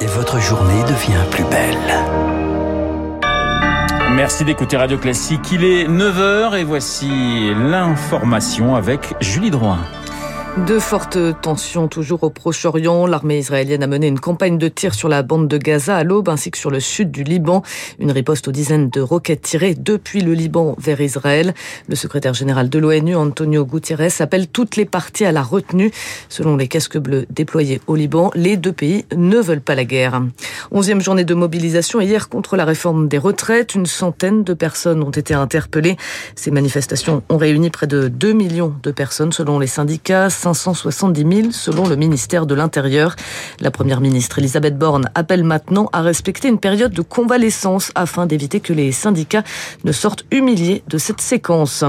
et votre journée devient plus belle. Merci d'écouter Radio Classique. Il est 9h et voici l'information avec Julie Droin. De fortes tensions toujours au Proche-Orient. L'armée israélienne a mené une campagne de tir sur la bande de Gaza à l'aube ainsi que sur le sud du Liban. Une riposte aux dizaines de roquettes tirées depuis le Liban vers Israël. Le secrétaire général de l'ONU, Antonio Guterres, appelle toutes les parties à la retenue. Selon les casques bleus déployés au Liban, les deux pays ne veulent pas la guerre. Onzième journée de mobilisation hier contre la réforme des retraites. Une centaine de personnes ont été interpellées. Ces manifestations ont réuni près de 2 millions de personnes selon les syndicats. 570 000 selon le ministère de l'Intérieur. La première ministre Elisabeth Borne appelle maintenant à respecter une période de convalescence afin d'éviter que les syndicats ne sortent humiliés de cette séquence.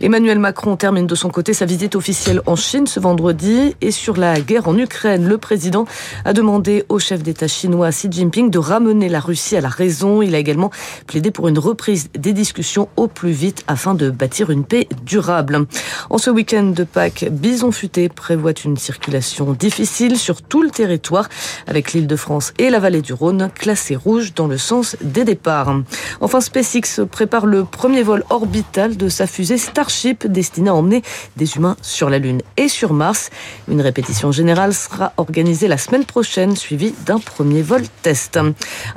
Emmanuel Macron termine de son côté sa visite officielle en Chine ce vendredi et sur la guerre en Ukraine, le président a demandé au chef d'État chinois Xi Jinping de ramener la Russie à la raison. Il a également plaidé pour une reprise des discussions au plus vite afin de bâtir une paix durable. En ce week-end de Pâques, Bison Futé prévoit une circulation difficile sur tout le territoire, avec l'île de France et la vallée du Rhône classées rouges dans le sens des départs. Enfin, SpaceX prépare le premier vol orbital de sa fusée Starship destinée à emmener des humains sur la Lune et sur Mars. Une répétition générale sera organisée la semaine prochaine, suivie d'un premier vol test.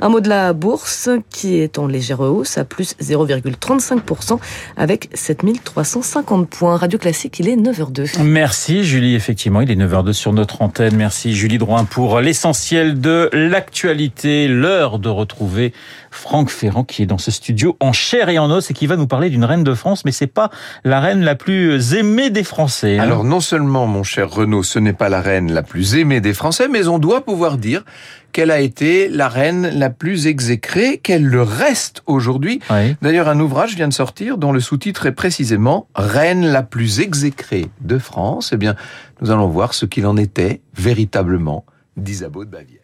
Un mot de la bourse qui est en légère hausse à plus 0,35% avec 7350 points. Radio Classique, il est 9h02. Julie, effectivement, il est 9h02 sur notre antenne. Merci Julie Drouin pour l'essentiel de l'actualité. L'heure de retrouver Franck Ferrand qui est dans ce studio en chair et en os et qui va nous parler d'une reine de France, mais c'est pas la reine la plus aimée des Français. Hein. Alors non seulement, mon cher Renaud, ce n'est pas la reine la plus aimée des Français, mais on doit pouvoir dire qu'elle a été la reine la plus exécrée, qu'elle le reste aujourd'hui. Oui. D'ailleurs, un ouvrage vient de sortir dont le sous-titre est précisément Reine la plus exécrée de France. Eh bien, nous allons voir ce qu'il en était véritablement d'Isabeau de Bavière.